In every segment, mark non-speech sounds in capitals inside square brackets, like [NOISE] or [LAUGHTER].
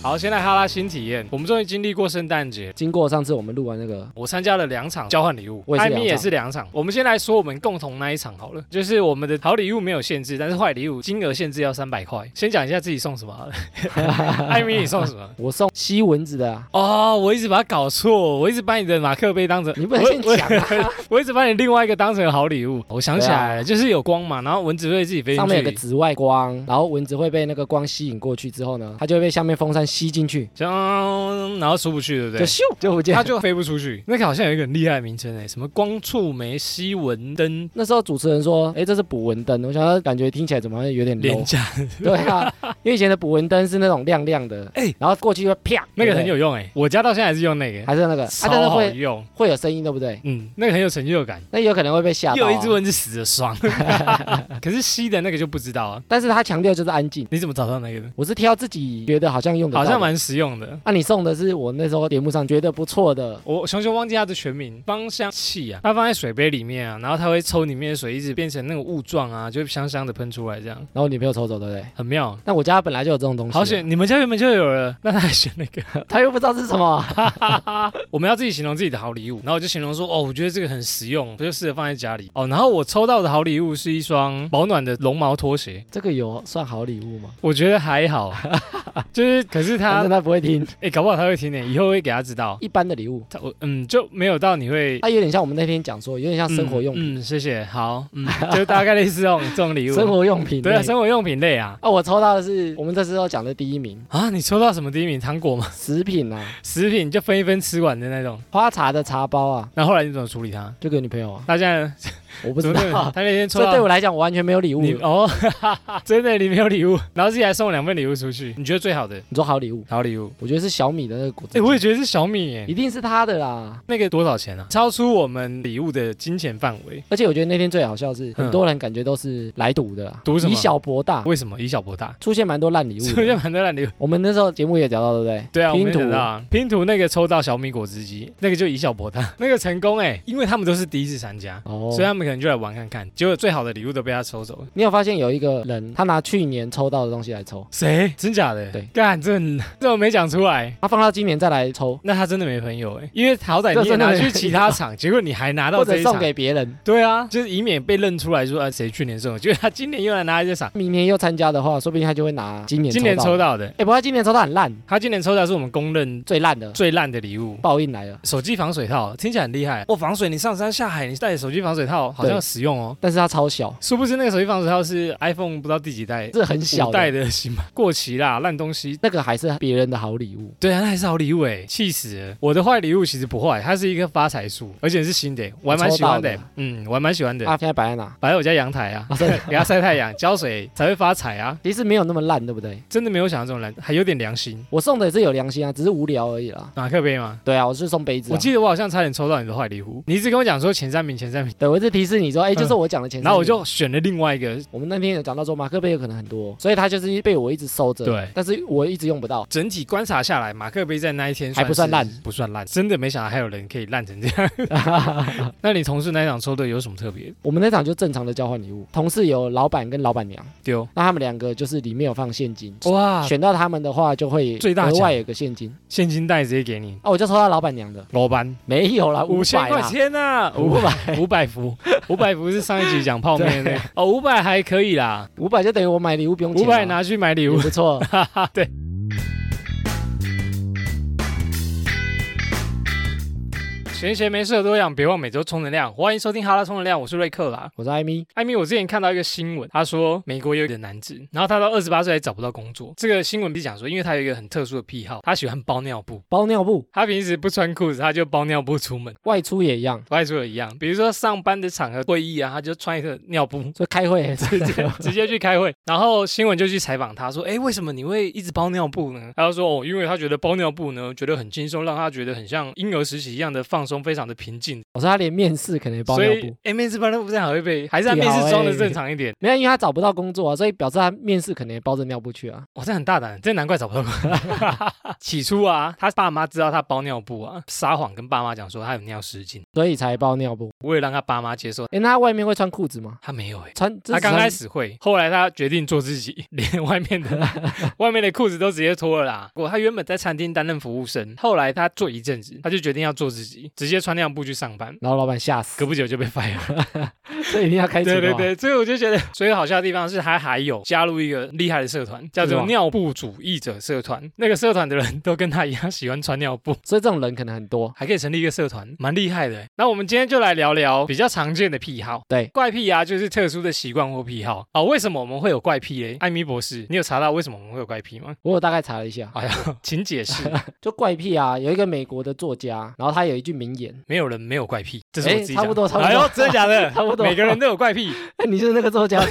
好，先来哈拉新体验。我们终于经历过圣诞节，经过上次我们录完那个，我参加了两场交换礼物，我也是两场艾米也是两场。我们先来说我们共同那一场好了，就是我们的好礼物没有限制，但是坏礼物金额限制要三百块。先讲一下自己送什么好了。艾米，你送什么？我送吸蚊子的、啊，哦，我一直把它搞错，我一直把你的马克杯当成你不能先讲啊。我，我一直把你另外一个当成好礼物。我想起来了，就是有光嘛，然后蚊子会自己飞进上面有个去，紫外光，然后蚊子会被那个光吸引过去之后呢，它就会被下面风扇吸进去，然后出不去，对不对？就咻就不见。它就飞不出去。那个好像有一个很厉害的名称哎，什么光触媒吸蚊灯那时候主持人说：“哎，这是捕蚊灯。”我想到感觉听起来怎么有点廉。价，[LAUGHS] 对啊，因为以前的捕蚊灯是那种亮亮的，哎然后过去会啪，那个很有用哎，我家到现在还是用那个，还是那个，超好会用。会有声音，对不对？嗯，那个很有成就感，那有可能会被吓到、啊。又有一只蚊子死的爽。[LAUGHS] 可是吸的那个就不知道啊，但是他强调就是安静。你怎么找到那个的？我是挑自己觉得好像用的，好像蛮实用的。那、你送的是我那时候节目上觉得不错的，我熊熊忘记它的全名，芳香器啊，它放在水杯里面啊，然后它会抽里面的水，一直变成那个雾状啊，就香香的喷出来，这样然后我女朋友抽走，对不对？很妙。但我家本来就有这种东西，好选，，你们家原本就有了，那他还选那个？他又不知道是什么，[LAUGHS] 我们要自己形容自己的好礼物，然后我就形容说，哦，我觉得这个很实用，我就适合放在家里。哦，然后我抽到的好礼物是一双保暖的绒毛拖鞋，这个有算好礼物吗？我觉得还好，[LAUGHS] 就是可是他反正，他不会听，哎，[LAUGHS] 搞不好他会听呢，以后会给他知道。一般的礼物，他我嗯就没有到你会它有点像我们那天讲说，有点像生活用品，嗯，嗯谢谢，好，嗯，[LAUGHS] 就大概类似这种这种礼物。生活用品对啊，生活用品类啊。啊，我抽到的是我们这次要讲的第一名，啊，你抽到什么第一名？糖果吗？[LAUGHS] 食品啊，食品就分一分吃完的那种。花茶的茶包啊，那后来你怎么处理它？就给女朋友啊，他现在我不知道，他那天抽这对我来讲，我完全没有礼物。哦，真的你没有礼物，然后自己还送两份礼物出去，你觉得最好的你说好礼物，好礼物？我觉得是小米的那个果汁哎，机，我也觉得是小米耶一，定是他的啦。那个多少钱啊？超出我们礼物的金钱范围。而且我觉得那天最好笑是，嗯很多人感觉都是来赌的啦，赌什么以小博大，为什么以小博大？出现蛮多烂礼物出的。现蛮多烂礼物。我们那时候节目也聊到，对不对？对啊，我拼图想到啊拼图那个抽到小米果汁机，那个就以小博大，那 [LAUGHS] 个成功哎，因为他们都是第一次参加，哦所以他们可能就来玩看看，结果最好的礼物都被他抽走了。你有发现有一个人，他拿去年抽到的东西来抽，谁？真假的？对，干这 [LAUGHS] 这我没讲出来。他放到今年再来抽，那他真的没朋友哎，因为好歹你也拿去其他厂，[LAUGHS] 结果你还拿到或者送给别人。对啊，就是以免被认出来说啊谁去年送的，结果他今年又来拿这场，明年又参加的话，说不定他就会拿今年今年抽抽到。的，哎，不过他今年抽到很烂，他今年抽到是我们公认最烂的最烂的礼物。报应来了。手机防水套听起来很厉害，哦，防水，你上山下海，你带着手机防水套好像对有实用哦。但是它超小，殊不知那个手机防水套是 iPhone 不知道第几代，这很小代的。的新版，过期啦，烂东西。那个还是别人的好礼物，对啊，那还是好礼物哎，气死了！我的坏礼物其实不坏，它是一棵发财树，而且是新的，我还蛮喜欢的。嗯，我还蛮喜欢的，啊现在摆在哪？摆在我家阳台啊，[LAUGHS] 给它晒太阳、浇水才会发财啊！其实没有那么烂，对不对？真的没有想到这种烂，还有点良心。我送的也是有良心啊，只是无聊而已啦。马克杯吗？对啊，我是送杯子、啊。我记得我好像差点抽到你的坏礼物，你一直跟我讲说前三名、前三名，对，我一直提示你说，哎、就是我讲的前三名、然后我就选了另外一个，我们那天有讲到说马克杯有可能很多，所以它就是被我一直收着。对但是我一直用不到。整体观察下来，马克杯在那一天还不算烂。不算烂，真的没想到还有人可以烂成这样。[LAUGHS] 那你同事那一场抽的有什么特别？我们那场就正常的交换礼物，同事有老板跟老板娘，丢。那他们两个就是里面有放现金，哇，选到他们的话就会最大奖。额外有个现金。现金袋直接给你，哦，我就抽到老板娘的，老板没有啦，五千块钱呐，[LAUGHS] 五五百。五百伏，五百伏是上一集讲泡面。的那个哦，五百还可以啦，五百就等于我买礼物不用钱啦，五百拿去买礼物。不错。[LAUGHS] 闲闲没事的多养，别忘每周充能量。欢迎收听哈拉充能量，我是瑞克啦。我是艾米，艾米，我之前看到一个新闻，他说美国有一个男子，然后他到二十八岁还找不到工作。这个新闻是讲说，因为他有一个很特殊的癖好，他喜欢包尿布。包尿布，他平时不穿裤子，他就包尿布出门，外出也一样，外出也一样。比如说上班的场合、会议啊，他就穿一个尿布，就开会直接 [LAUGHS] 直接去开会。然后新闻就去采访他说：“哎，为什么你会一直包尿布呢？”他就说：“哦，因为他觉得包尿布呢，觉得很轻松，让他觉得很像婴儿时期一样的放松，非常的平静，我说他连面试可能也包尿布，哎，面试包尿布这样还会被，还是他面试装的欸正常一点？[LAUGHS] 没有，因为他找不到工作啊，所以表示他面试可能也包着尿布去啊。哇，这很大胆，这难怪找不到工作。[LAUGHS] [LAUGHS] 起初啊，他爸妈知道他包尿布啊，撒谎跟爸妈讲说他有尿失禁，所以才包尿布。为了让他爸妈接受，诶，那他外面会穿裤子吗？他没有哎、穿，他刚开始始会，后来他决定做自己，连外面的外面的裤子都直接脱了啦。我他原本在餐厅担任服务生，后来他做一阵子，他就决定要做自己，直接穿尿布去上班。然后老板吓死隔，不久就被 fire 了。[LAUGHS] 所以一定要开除。对对，对，所以我就觉得，所以好笑的地方是，他还有加入一个厉害的社团，叫做尿布主义者社团。那个社团的人都跟他一样喜欢穿尿布，所以这种人可能很多。还可以成立一个社团，蛮厉害的欸。那我们今天就来聊聊比较常见的癖好。对怪癖啊，就是特殊的习惯或癖好哦。为什么我们会有怪癖嘞？艾米博士，你有查到为什么我们会有怪癖吗？我有大概查了一下，哎呀，请解释。[LAUGHS] 就怪癖啊，有一个美国的作家，然后他有一句名没有人没有怪癖，这是我哎自己讲差不多差不多哎呦，真的假的？[LAUGHS] 差不多每个人都有怪癖。哎 [LAUGHS] 你就是那个作家 [LAUGHS]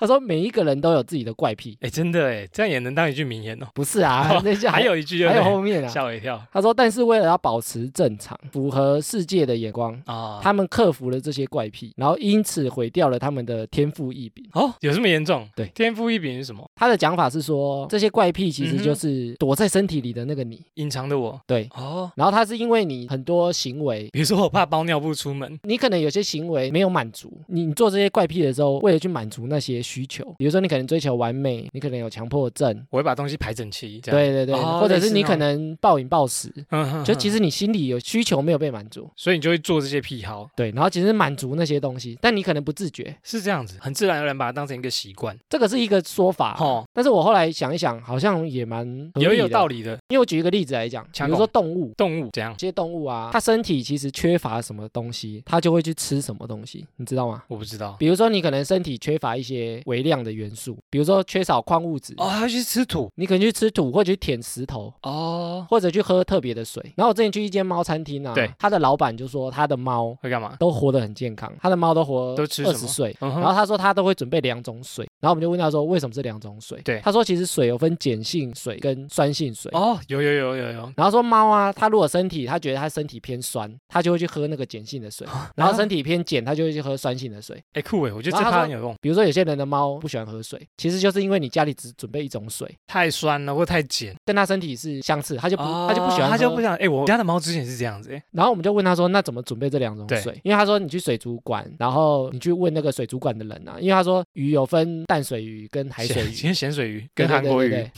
他说每一个人都有自己的怪癖，哎，真的哎，这样也能当一句名言哦。不是啊，那下还有一句，还有后面啊。吓我一跳他说，但是为了要保持正常，符合世界的眼光，啊！他们克服了这些怪癖，然后因此毁掉了他们的天赋异禀。哦，有这么严重？对天赋异禀是什么？他的讲法是说，这些怪癖其实就是躲在身体里的那个你，隐藏的我。对。哦，然后他是因为你很多行为，比如说我怕包尿布出门，你可能有些行为没有满足，你你做这些怪癖的时候，为了去满足那些需求，比如说你可能追求完美，你可能有强迫症，我会把东西排整齐。这样，对对对，哦或者是你可能暴饮暴食，嗯就其实，你心里有需求没有被满足，所以你就会做这些癖好，对，然后其实满足那些东西，但你可能不自觉，是这样子，很自然而然把它当成一个习惯。这个是一个说法。哦，但是我后来想一想，好像也蛮也有道理的。因为我举一个例子来讲，比如说动物，动物这样，这些动物啊，它身体其实缺乏什么东西，它就会去吃什么东西，你知道吗？我不知道。比如说你可能身体缺乏一些微量的元素，比如说缺少矿物质，哦，还去吃土你可能去吃土或者去舔石头。哦，或者去喝特别的水，然后我之前去一间猫餐厅啊，对，他的老板就说他的猫会干嘛？都活得很健康，他的猫都活都吃二十岁，然后他说他都会准备两种水，然后我们就问他说为什么是两种水？对他说其实水有分碱性水跟酸性水。哦，有有有有有，然后说猫啊，它如果身体它觉得它身体偏酸，它就会去喝那个碱性的水；然后身体偏碱，他就会去喝酸性的水。哎酷哎，我觉得这然后他很有用，比如说有些人的猫不喜欢喝水，其实就是因为你家里只准备一种水，太酸了或太碱，跟它身体是相似，他就不他就不喜欢喝，哦它就不想。哎，我家的猫之前是这样子，哎，然后我们就问他说，那怎么准备这两种水？因为他说你去水族馆，然后你去问那个水族馆的人啊，因为他说鱼有分淡水鱼跟海水鱼。咸咸咸水鱼跟韩国鱼 [LAUGHS]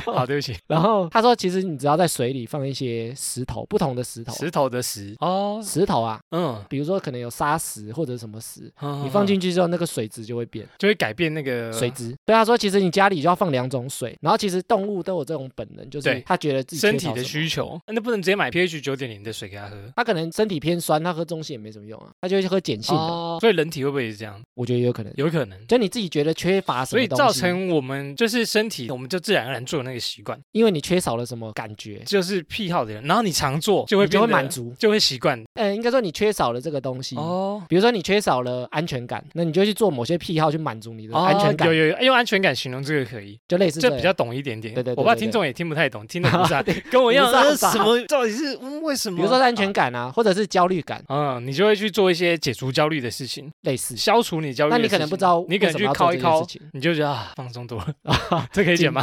好，对不起，然后他说，其实你只要在水里放一些石头，不同的石头，石头的石哦，石头啊，嗯，比如说可能有砂石或者什么石，你你放进去之后，那个水质就会变就会改变那个水质。对他说，其实你家里就要放两种水，然后其实动物都有这种本能，就是他觉得自己身体的需求，那不能直接买 pH 九点零的水给他喝。他可能身体偏酸，他喝中性也没什么用啊，他就会去喝碱性的。哦，所以人体会不会也是这样？我觉得有可能，有可能。就你自己觉得缺乏什么所以么，造成我们就是身体，我们就自然而然做那个习惯，因为你缺少了什么感觉，就是癖好的人，然后你常做就会你就会满，足。就会习惯。呃，应该说你缺少了这个东西。哦，比如说你缺少了安全感，那你就去做某些癖好去满足你的哦安全感，有有有，用安全感形容这个可以，就类似这比较懂一点点。对对对我怕听众也听不太懂，听得 [LAUGHS] 不是跟我一样，不是什么到底是嗯为什么？比如说是安全感啊，或者是焦虑感，嗯，你就会去做一些解除焦虑的事情，类似。消除你焦虑的那。你可能不知道你可能去敲一敲你就觉得啊放松多了，[LAUGHS] 这可以解吗？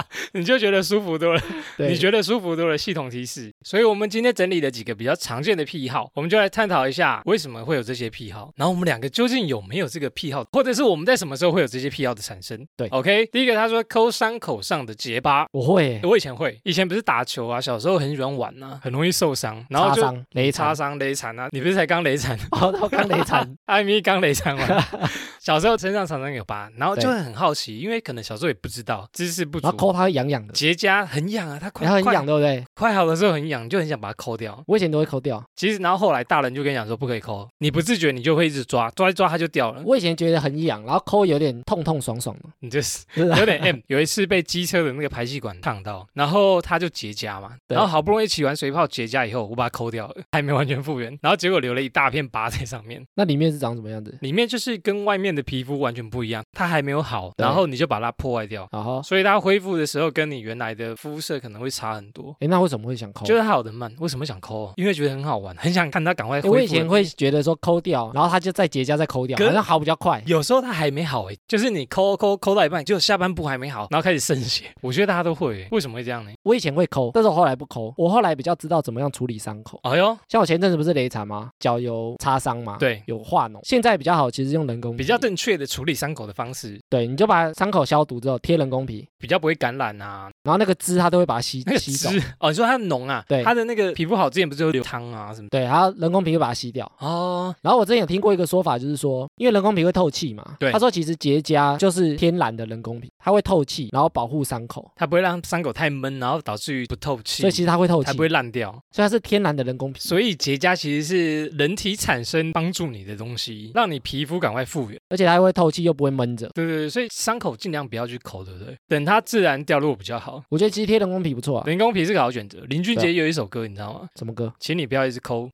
[LAUGHS] 你就觉得舒服多了。你觉得舒服多了，系统提示。所以，我们今天整理了几个比较常见的癖好，我们就来探讨一下为什么会有这些癖好，然后我们两个究竟有没有这个癖好，或者是我们在什么时候会有这些癖好的产生？对，OK。第一个，他说抠伤口上的结疤。我会我以前会，以前不是打球啊，小时候很喜欢玩啊，很容易受伤，然后就擦伤、雷擦残，伤、雷残啊。你不是才刚雷残？哦，都刚雷残，[LAUGHS] 艾米刚雷残完，[LAUGHS] 小时候身上常常有疤，然后就会很好奇，因为可能小时候也不知道知识不足，然后抠它会痒痒的，结痂很痒啊，它快快然后很痒，对不对？快好的时候很痒，就很想把它抠掉。我以前都会抠掉，其实，然后后来大人就跟你讲说不可以抠，你不自觉你就会一直抓，抓一抓它就掉了。我以前觉得很痒，然后抠有点痛痛爽爽的，你就是 [LAUGHS] 有点 M。有一次被机车的那个排气管烫到，然后它就结痂嘛，对然后好不容易起完水泡结痂以后，我把它抠掉了，还没完全复原，然后结果留了一大片疤在上面，那里面是长什么样子？里面就是跟外面面的皮肤完全不一样，它还没有好，然后你就把它破坏掉，然后，所以它恢复的时候跟你原来的肤色可能会差很多。哎，那为什么会想抠？就是它好的慢，为什么想抠？因为觉得很好玩，[LAUGHS] 很想看它赶快恢复。诶我以前会觉得说抠掉，然后它就再结痂再抠掉，可好像好比较快。有时候它还没好诶，就是你抠抠抠到一半，就下半部还没好，然后开始渗血。[LAUGHS] 我觉得大家都会诶，为什么会这样呢？我以前会抠，但是我后来不抠。我后来比较知道怎么样处理伤口。哎呦，像我前阵子不是雷惨吗？脚有擦伤吗，对有化脓。现在比较好，其实用人工比较正确的处理伤口的方式，对，你就把伤口消毒之后贴人工皮，比较不会感染啊。然后那个汁它都会把它吸那个吸走。汁哦，你说它浓啊，对它的那个皮肤好之前不是有流汤啊什么的对，然后人工皮会把它吸掉。哦，然后我之前有听过一个说法，就是说，因为人工皮会透气嘛，对他说其实结痂就是天然的人工皮，它会透气，然后保护伤口，它不会让伤口太闷，然后导致于不透气，所以其实它会透气，才不会烂掉。所以它是天然的人工皮。所以结痂其实是人体产生帮助你的东西，让你皮肤赶快复原。而且它会透气又不会闷着。对对对，所以伤口尽量不要去抠，对不对？等它自然掉落比较好。我觉得其实贴人工皮不错啊。人工皮是个好选择。林俊杰有一首歌，你知道吗？什么歌？请你不要一直抠，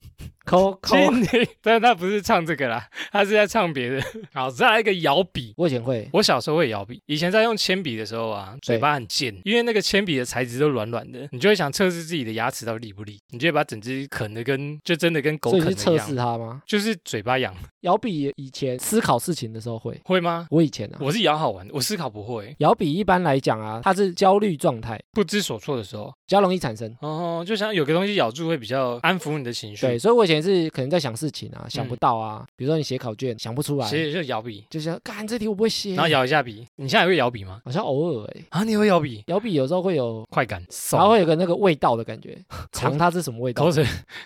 抠抠。请你，[LAUGHS] 但他不是唱这个啦，他是在唱别的。[LAUGHS] 好，再来一个摇笔。我以前会，我小时候会摇笔，以前在用铅笔的时候啊，嘴巴很贱，因为那个铅笔的材质都软软的，你就会想测试自己的牙齿到底利不利，你就会把整只啃的跟就真的跟狗啃的一你是测试样，它吗？就是嘴巴痒，摇笔以前思考事情的时候会，会吗？我以前啊，我是摇好玩，我思考不会，摇笔一般来讲啊，它是焦虑状态，不知所措的时候，比较容易产生。哦，就像有个东西咬住会比较安抚你的情绪，对，，所以我以前是可能在想事情啊，想不到啊，比如说你写考卷想不出来，其实就咬笔，就是干这题我不会写，然后咬一下笔。你现在也会咬笔吗？好像偶尔哎、啊，你会咬笔？咬笔有时候会有，快感，然后会有个那个味道的感觉，尝它是什么味道口，水，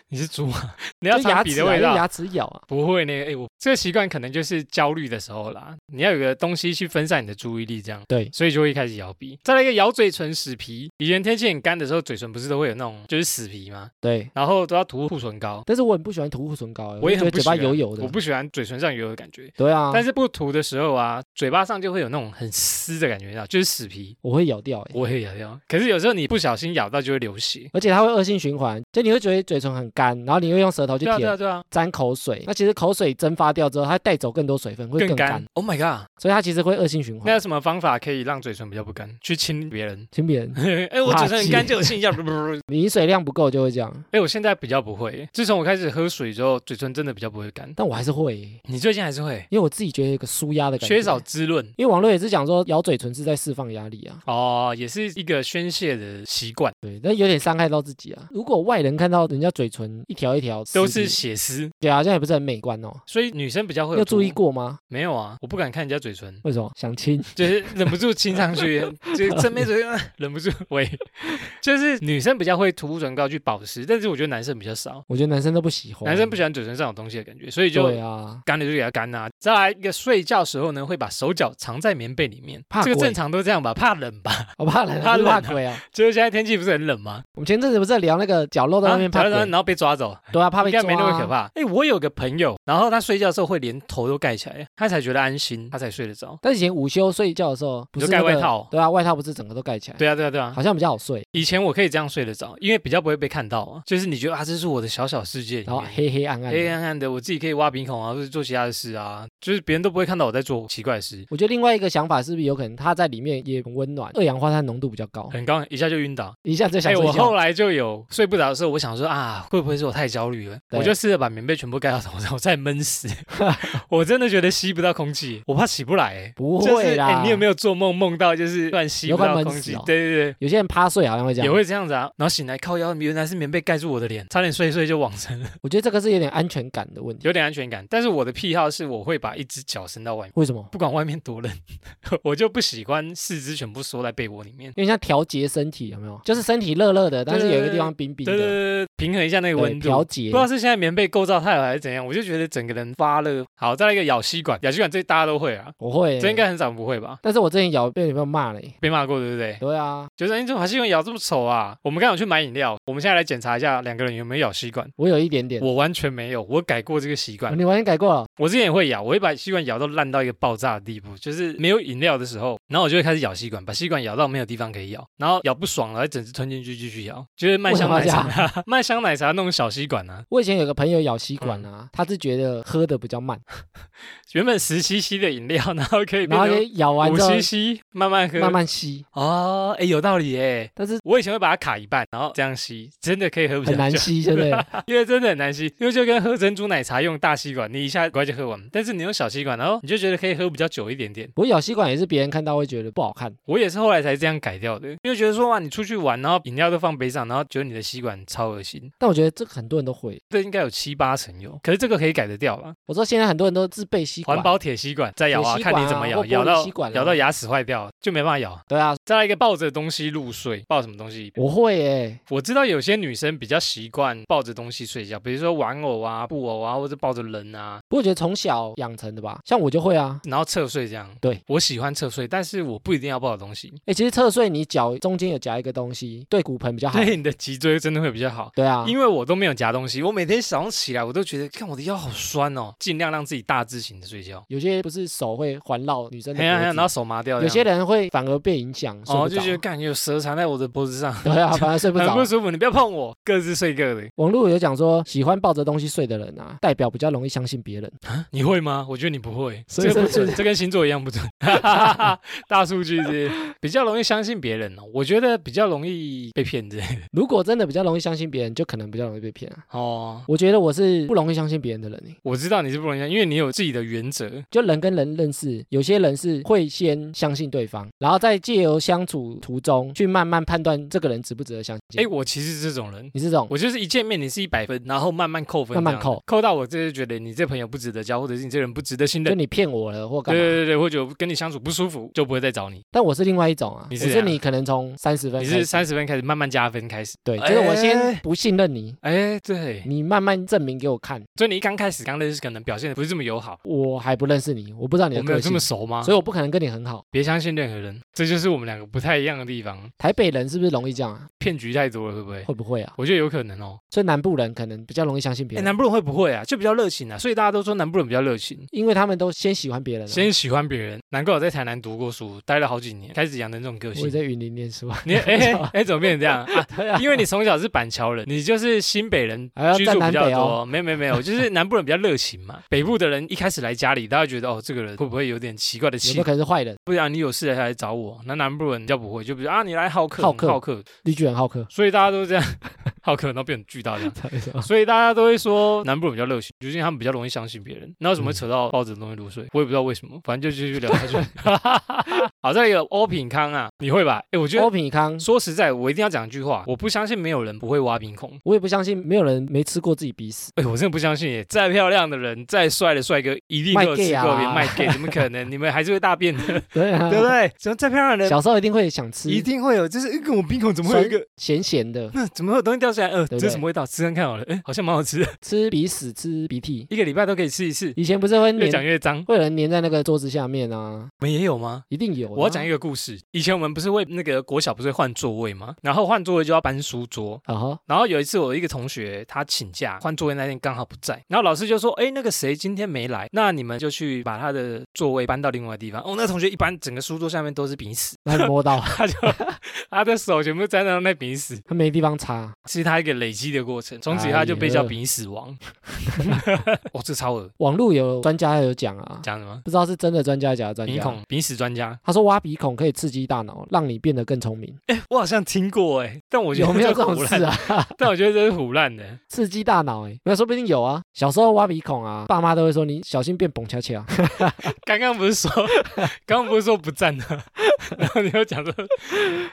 你是猪吗？你要尝笔的味道？用牙齿咬啊。不会呢，哎，我这个习惯可能就是焦虑的时候啦，你要有个东西去分散你的注意力，这样，对，所以就会开始再来一个咬嘴唇死皮，以前天气很干的时候，嘴唇不是都会有那种就是死皮吗？对，然后都要涂护唇膏，但是我很不喜欢涂护唇膏、欸，我也觉得嘴巴油油的我。不喜欢嘴唇上油油的感觉。对啊，但是不涂的时候啊，嘴巴上就会有那种很湿的感觉，就是死皮，我会咬掉、欸，我会咬掉。可是有时候你不小心咬到就会流血。而且它会恶性循环，就你会觉得嘴唇很干，然后你会用舌头去对啊，对啊，对啊，沾口水。那其实口水蒸发掉之后，它带走更多水分，会，更干。Oh my god！所以它其实会恶性循环。那有什么方法可以让嘴唇比较不干？去亲别人？亲别人，[LAUGHS] 哎，我嘴唇很干，就有。[LAUGHS] 不不不，你饮水量不够就会这样，哎，我现在比较不会。自从我开始喝水之后，嘴唇真的比较不会干。但我还是会欸、你最近还是会因为我自己觉得有个舒压的感觉，缺少。滋润因为网络也是讲说咬嘴唇是在释放压力啊，哦，也是一个宣泄的习惯，对，但有点伤害到自己啊。如果外人看到人家嘴唇一条一条都是血丝，对啊，这样也不是很美观哦。所以女生比较会你有注意？过吗？没有啊，我不敢看人家嘴唇。为什么想亲？就是忍不住亲上去，就是 [LAUGHS] 正面嘴啊 [LAUGHS] 忍不住 [LAUGHS] 喂，就是女生比较会涂护唇膏去保湿，但是我觉得男生比较少，我觉得男生都不喜欢，男生不喜欢嘴唇上有东西的感觉，所以就对啊，干了就给他干啊。再来一个睡觉时候呢，会把手脚藏在棉被里面，怕鬼这个正常都这样吧，怕冷吧？我怕冷，怕冷啊怕鬼啊。就是现在天气不是很冷吗？我们前阵子不是在聊那个角落在外面怕，啊然后被抓走，对啊，怕被抓，应该没那么可。怕。哎，我有个朋友，然后他睡觉的时候会连头都盖起来，他才觉得安心，他才睡得着。但以前午休睡觉的时候，不是那个外套对啊，外套不是整个都盖起来，对啊，对啊，对啊。好像比较好睡，以前我可以这样睡得着，因为比较不会被看到啊。就是你觉得啊，这是我的小小世界，然后黑黑暗暗的。黑暗暗的，我自己可以挖鼻孔啊，或者做其他的事啊，就是别人都不会看到我在做奇怪的事，我觉得另外一个想法是不是有可能它在里面也很温暖，二氧化碳浓度比较高，很高，一下就晕倒。一下就想哎。我后来就有睡不着的时候，我想说啊，会不会是我太焦虑了？我就试着把棉被全部盖到头上，我再闷死。[LAUGHS] 我真的觉得吸不到空气，我怕起不来。哎，不就是会啦，哎，你有没有做梦梦到就是突然吸不到空气有快闷死哦？对对对。有些人趴睡好像会这样也，会这样子啊，然后醒来靠腰，原来是棉被盖住我的脸，差点睡睡就往生了，我觉得这个是有点安全感的问题。有点安全感。但是我的癖好是我会把一只脚伸到外面，为什么？不管外面多冷，[LAUGHS] 我就不喜欢四肢全部缩在被窝里面。因为像调节身体有没有？就是身体热热的，但是有一个地方冰冰对对的，对对，平衡一下那个温度。调节不知。道是现在棉被构造太好还是怎样，我就觉得整个人发热。好，再来一个咬吸管，咬吸管这大家都会啊，我会，这应该很少人不会吧？但是我之前咬被女朋友骂了耶。被骂过对不对？对啊，就是你怎么把吸管咬这么丑啊？我们刚好去买饮料，我们现在来检查一下两个人有没有咬吸管。我有一点点。我完全没有，我改过这个习惯。你完全改过了，我之前也会咬，我会把吸管咬到烂到一个爆炸的地步，就是没有饮料的时候，然后我就会开始咬吸管，把吸管咬到没有地方可以咬，然后咬不爽了，再整只吞进去继续咬，就是慢向奶为什么茶，迈 [LAUGHS] 香奶茶那种小吸管啊，我以前有个朋友咬吸管嗯。啊，他是觉得喝的比较慢，[LAUGHS] 原本十 CC 的饮料，然后可以然后变成也咬完五之后 CC 慢慢喝，慢慢吸，哦，哎，有道理哎。但是我以前会把它卡一半，然后这样吸，真的可以喝比较久，很难吸，[LAUGHS] 对不对？因为真的很难吸，因为就跟喝珍珠奶茶用大吸管，你一下乖就喝完，但是你用小吸管，然后你就觉得可以喝比较久一点点。我咬吸管也是别人看到会觉得不好看，我也是后来才这样改掉的，因为觉得说哇，你出去玩，然后饮料都放杯上，然后觉得你的吸管超恶心，但我觉得这个很多人都会。这应该有七八成有，可是这个可以改得掉吧。我知道现在很多人都自备吸管环，保铁吸管再咬啊，看你怎么咬，咬到吸管啊咬到牙齿坏掉就没办法咬。对啊，再来一个抱着东西入睡，抱什么东西？我会耶，我知道有些女生比较习惯抱着东西睡觉，比如说玩偶啊、布偶啊，或者抱着人啊，不过我觉得从小养成的吧，像我就会啊。然后侧睡这样。对，我喜欢侧睡，但是我不一定要抱着东西，哎，其实侧睡你脚中间有夹一个东西，对骨盆比较好。对你的脊椎真的会比较好。对啊，因为我都没有夹东西，我每天早上起来我都觉得，看我的腰好酸哦，尽量让自己大字型的睡觉。有些不是手会环绕女生的嘿呀嘿呀，然后，手麻掉。有些人会反而被影响，睡哦。就觉得干有蛇缠在我的脖子上，对啊，反而睡不着很不。舒服，你不要碰我，各自睡各的。网络有讲说，喜欢抱着东西睡的人啊，代表比较容易相信别人。你会吗？我觉得你不会，所以不准，这跟星座一样不准。[LAUGHS] 大数据是比较容易相信别人哦，我觉得比较容易被骗之类的。如果真的比较容易相信别人，就可能比较容易被骗啊。哦，我觉得我是不容易相信别人的人欸我知道你是不容易相信，因为你有自己的原则。就人跟人认识，有些人是会先相信对方，然后再借由相处途中去慢慢判断这个人值不值得相信。哎，我其实是这种人。你是这种，我就是一见面你是一百分，然后慢慢扣分，慢慢扣扣到我这就觉得你这朋友不值得交，或者是你这人不值得信任，就你骗我了或干嘛？对对对对，或者跟你相处不舒服，就不会再找你。但我是另外一种啊，我你是你可能从三十分你，是三十分开始慢慢加分开始，对，就是我哎先不信任你，哎，对，你慢慢证明给我看，所以你一刚开始刚认识可能表现的不是这么友好，我还不认识你，我不知道你的个性我们有这么，熟吗？所以我不可能跟你很好。别相信任何人，这就是我们两个不太一样的地方。台北人是不是容易这样啊？骗局太多了，会不会？会不会啊？我觉得有可能哦。所以南部人可能比较容易相信别哎，人，南部人会不会啊？就比较热情啊，所以大家都说南部人比较热情，因为他们都先喜欢别人、啊。先喜欢别人。难怪我在台南读过书，待了好几年，开始养成这种个性。我也在云林念书啊，你哎 [LAUGHS] 哎哎，怎么变成这样啊？[LAUGHS] 对啊，因为你从小是板桥人，你就是新北人居住比较多。哦。没有没有没有，就是南部人比较热情嘛。[LAUGHS] 北部的人一开始来家里，大家觉得哦，这个人会不会有点奇怪的气有可能是坏人？不然你有事才来找我。那南部人比较不会，就比如啊，你来好客，好客很好客，绿巨人好客，所以大家都这样 [LAUGHS] 好客，然后变很巨大这样。[LAUGHS] 哦所以大家都会说南部人比较热情，就是因为他们比较容易相信别人。那为什么会扯到抱着东西入睡？我也不知道为什么，反正就继续聊下去。好，再一个欧品康啊，你会吧？哎，我觉得欧得品康，说实在，我一定要讲一句话，我不相信没有人不会挖鼻孔。我也不相信没有人没吃过自己鼻屎。哎，我真的不相信耶！再漂亮的人，再帅的帅哥，一定都有吃过别卖 gay，怎么可能？[LAUGHS] 你们还是会大便的，对啊，对不对？怎么再漂亮的人，小时候一定会想吃，一定会有，就是一个我鼻孔怎么会有一个？咸咸的，那怎么会有东西掉下来？呃，对对这是什么味道？吃看看好了，哎，好像蛮好吃的，吃鼻屎吃鼻涕。一个礼拜都可以吃一次，以前不是会越讲，越脏。会有人粘在那个桌子下面啊，我们也有吗？一定有。我要讲一个故事。以前我们不是会那个国小不是会换座位吗？然后换座位就要搬书桌。啊哈，然后有一次我一个同学他请假换座位那天刚好不在，然后老师就说：“哎，那个谁今天没来，那你们就去把他的座位搬到另外地方。”哦，那同学一搬，整个书桌下面都是鼻屎，那还摸到，他就他的手全部沾到那鼻屎，他没地方擦。是他一个累积的过程，从此他就被叫鼻屎王。[LAUGHS] 哦，这超恶，网络有专家有讲啊，讲什么？不知道是真的专家假的专家。鼻孔鼻屎专家，他说挖鼻孔可以刺激大脑，让你变得更聪明。哎，我好像听过哎，但我觉得有没有这种？事啊？但我觉得这是胡乱的。[LAUGHS] 刺激大脑哎，那说不定有啊。小时候挖鼻孔啊，爸妈都会说你小心变蹦恰恰。[LAUGHS] 刚刚不是说，刚刚不是说不赞的，[LAUGHS] 然后你又讲说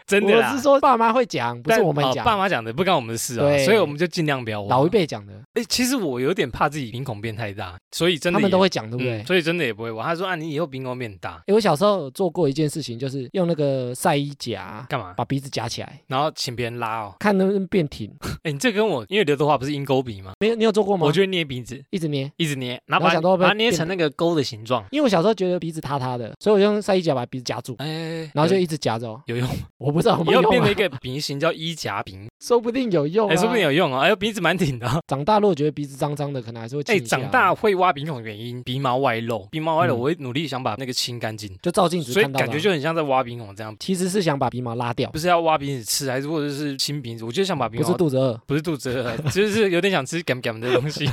真的啦我是。说爸妈会讲，不是我们讲，爸妈讲的不干我们的事啊，所以我们就尽量不要挖。老一辈讲的，哎，其实我有点怕自己鼻孔变太大，所以真的他们都会讲，对不对？嗯所以真的也不会挖。他说啊，你以后鼻孔变大因为我小时候有做过一件事情，就是用那个晒衣夹干嘛？把鼻子夹起来，然后请别人拉哦。看能不能变挺。[LAUGHS] 哎，你这跟我因为刘德华不是鹰钩鼻吗？没有，你有做过吗？我就会捏鼻子，一直捏，一直捏，然后把它捏成那个钩的形状。因为我小时候觉得鼻子塌塌的，所以我用塞衣夹把鼻子夹住。哎，对，然后就一直夹着哦。有用，我不知道有没有用啊变成一个鼻型叫衣夹鼻，说不定有用、啊，哎，说不定有用哦。哎呦，鼻子蛮挺的哦。长大如果觉得鼻子脏脏的，可能还是会哎，长大会挖鼻孔的原因，鼻毛外露，鼻毛外露，嗯我会努力想把那个清干净，就照镜子所以看到感觉就很像在挖鼻孔这样。其实是想把鼻毛拉掉，不是要挖鼻子吃，还是或者是清鼻子？我就想把鼻不毛是肚子饿，不是肚子饿，就是有点想吃干干的东西。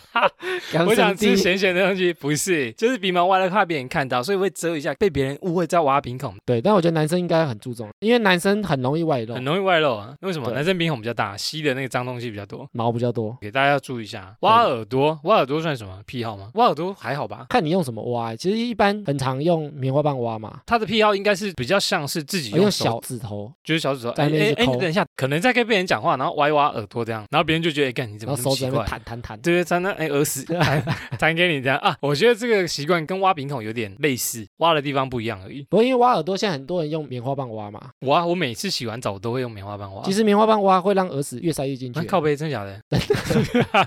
[LAUGHS] 养我想吃咸咸的东西，不是，就是鼻毛歪了，怕别人看到，所以会遮一下，被别人误会在挖鼻孔，对，但我觉得男生应该很注重，因为男生很容易外露很，容易外露啊。为什么？男生鼻孔比较大，吸的那个脏东西比较多。毛比较多。给大家要注意一下，挖耳朵，挖耳朵算什么癖好吗？挖耳朵还好吧，看你用什么挖欸、其实一般很常用棉花棒挖嘛，他的癖好应该是比较像是自己手用小指头，就是小指头，在哎哎你等一下，可能在跟别人讲话，然后挖一挖耳朵这样，然后别人就觉得，哎，干你怎然后手指在？弹弹弹。对对，弹那哎耳屎 [LAUGHS] 弹弹给你这样啊，我觉得这个习惯跟挖鼻孔有点类似，挖的地方不一样而已。不过因为挖耳朵，现在很多人用棉花棒挖嘛，我啊，我每次洗完澡我都会用棉花棒挖。其实棉花棒挖会让耳屎越塞越进去啊，靠背真假的？[LAUGHS]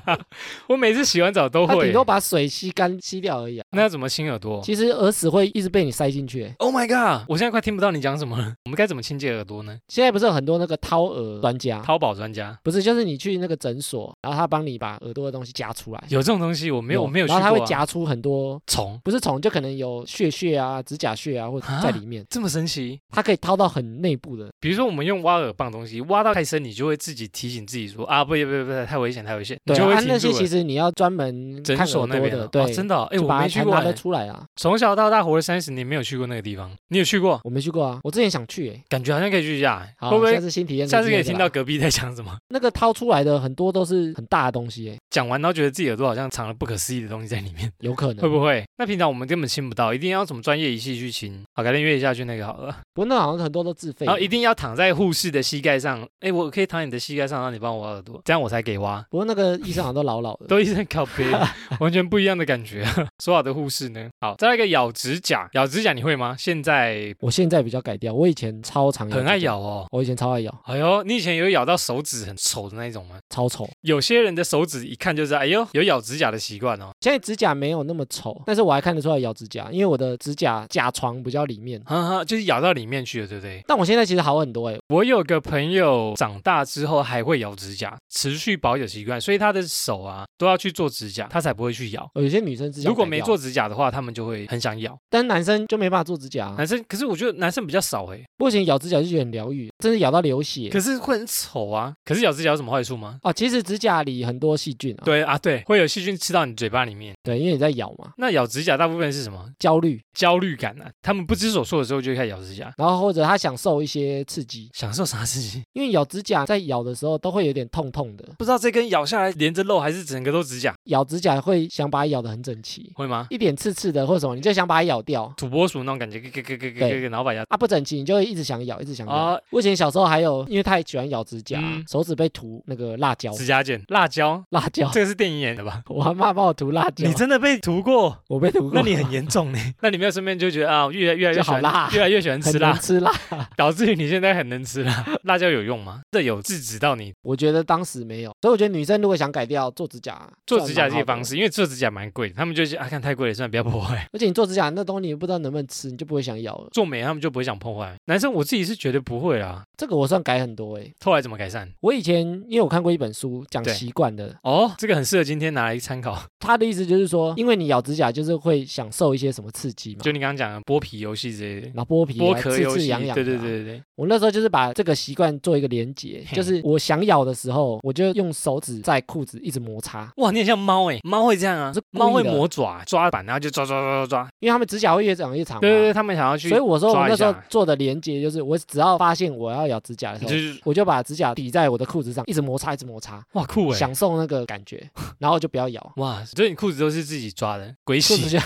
[LAUGHS] 我每次洗完澡都会它顶。多把水吸干吸掉而已啊。那要怎么清耳朵其实耳屎会一直被你塞进去欸。？Oh my god！我现在快听不到你讲什么了。我们该怎么清洁耳朵呢？现在不是有很多那个掏耳专家，淘宝专家不是就是你去那个诊所，然后他帮你把耳朵的东西夹出来，有这种东西，我没有，我没有去然后他。会夹出很多，虫，不是虫，就可能有血血啊、指甲屑啊，或者啊在里面，这么神奇？它可以掏到很内部的。比如说我们用挖耳棒的东西，挖到太深，你就会自己提醒自己说啊，不不不不，太危险，太危险，对那些。其实你要专门诊所那边的对，哦真的哦，哎，我没去过拿得哎。出来啊。从小到大活了三十年，没有去过那个地方。你有去过？我没去过啊，我之前想去，哎，感觉好像可以去一下会不会下次新体验？下次可以听到隔壁在讲什么？那个掏出来的很多都是很大的东西，哎，讲完然后觉得自己耳朵好像藏了不可思议的东西在里面，[LAUGHS] 有可能会。不会？那平常我们根本清不到，一定要什么专业仪器去清。好，改天约一下去那个好了。不过那好像很多都自费的，然后一定要躺在护士的膝盖上，哎，我可以躺你的膝盖上，让你帮我挖耳朵，这样我才给挖。不过那个医生好像都老老的。都一直在靠背，[LAUGHS] 完全不一样的感觉。说好的护士呢？好，再来一个咬指甲，咬指甲你会吗？现在我现在比较改掉，我以前超常很爱，咬哦。我以前超爱咬，哎呦，你以前有咬到手指很丑的那一种吗？超丑。有些人的手指一看就知道，哎呦，有咬指甲的习惯哦。现在指甲没有那么丑，但是我还看得出来咬指甲，因为我的指甲甲床比较里面。哈哈，就是咬到里面去了，对不对？但我现在其实好很多哎，我有个朋友长大之后还会咬指甲，持续保有习惯，所以他的手啊都要去做指甲，他才不会去咬。有些女生指甲如果没做，指甲的话，他们就会很想咬。但是男生就没办法做指甲啊。男生，可是我觉得男生比较少哎，我以前咬指甲就觉得很疗愈，真是咬到流血。可是会很丑啊。可是咬指甲有什么坏处吗？哦，其实指甲里很多细菌啊，对啊，对，会有细菌吃到你嘴巴里面。对，因为你在咬嘛，那咬指甲大部分是什么？焦虑，焦虑感啊，他们不知所措的时候就会开始咬指甲，然后或者他享受一些刺激，享受啥刺激？因为咬指甲在咬的时候都会有点痛痛的，不知道这根咬下来连着肉还是整个都指甲，咬指甲会想把它咬得很整齐，会吗？一点刺刺的或什么，你就想把它咬掉。土拨鼠那种感觉，咯咯咯咯咯咯，然后把牙啊，不整齐，你就会一直想咬，一直想咬。啊我以前小时候还有，因为太喜欢咬指甲，嗯手指被涂那个辣椒，指甲剪、辣椒，辣椒，这个是电影演的吧？我阿妈帮我涂辣椒你，真的被涂过？我被涂过，那你很严重呢。[LAUGHS] 那你没有顺便就觉得啊，越来越来越好辣越来越喜欢吃辣，吃辣。[LAUGHS] 导致于你现在很能吃辣。辣椒有用吗？这有制止到你我觉得当时没有，所以我觉得女生如果想改掉做指甲，做指甲这些方式，因为做指甲蛮贵，他们就是啊，看太贵了，算了，不要破坏。而且你做指甲那东西你不知道能不能吃，你就不会想咬了。做美他们就不会想破坏。男生我自己是绝对不会啦。这个我算改很多诶、后来怎么改善？我以前因为我看过一本书讲习惯的，哦，这个很适合今天拿来参考。他的意思就是说，因为你咬指甲就是会享受一些什么刺激嘛，就你刚刚讲的剥皮游戏之类的，然后剥皮、剥壳游戏，刺痒痒、对对。对对对。我那时候就是把这个习惯做一个连结，就是我想咬的时候，我就用手指在裤子一直摩擦，哇，你很像猫哎，猫会这样啊猫会磨爪，抓板，然后就抓抓抓抓抓。因为他们指甲会越长越长。对对对，他们想要去，所以我说我那时候做的连接就是，我只要发现我要咬指甲的时候，就是我就把指甲抵在我的裤子上，一直摩擦，一直摩擦，哇酷哎，享受那个感觉，然后就不要咬。哇，所以你裤子都是自己抓的，鬼洗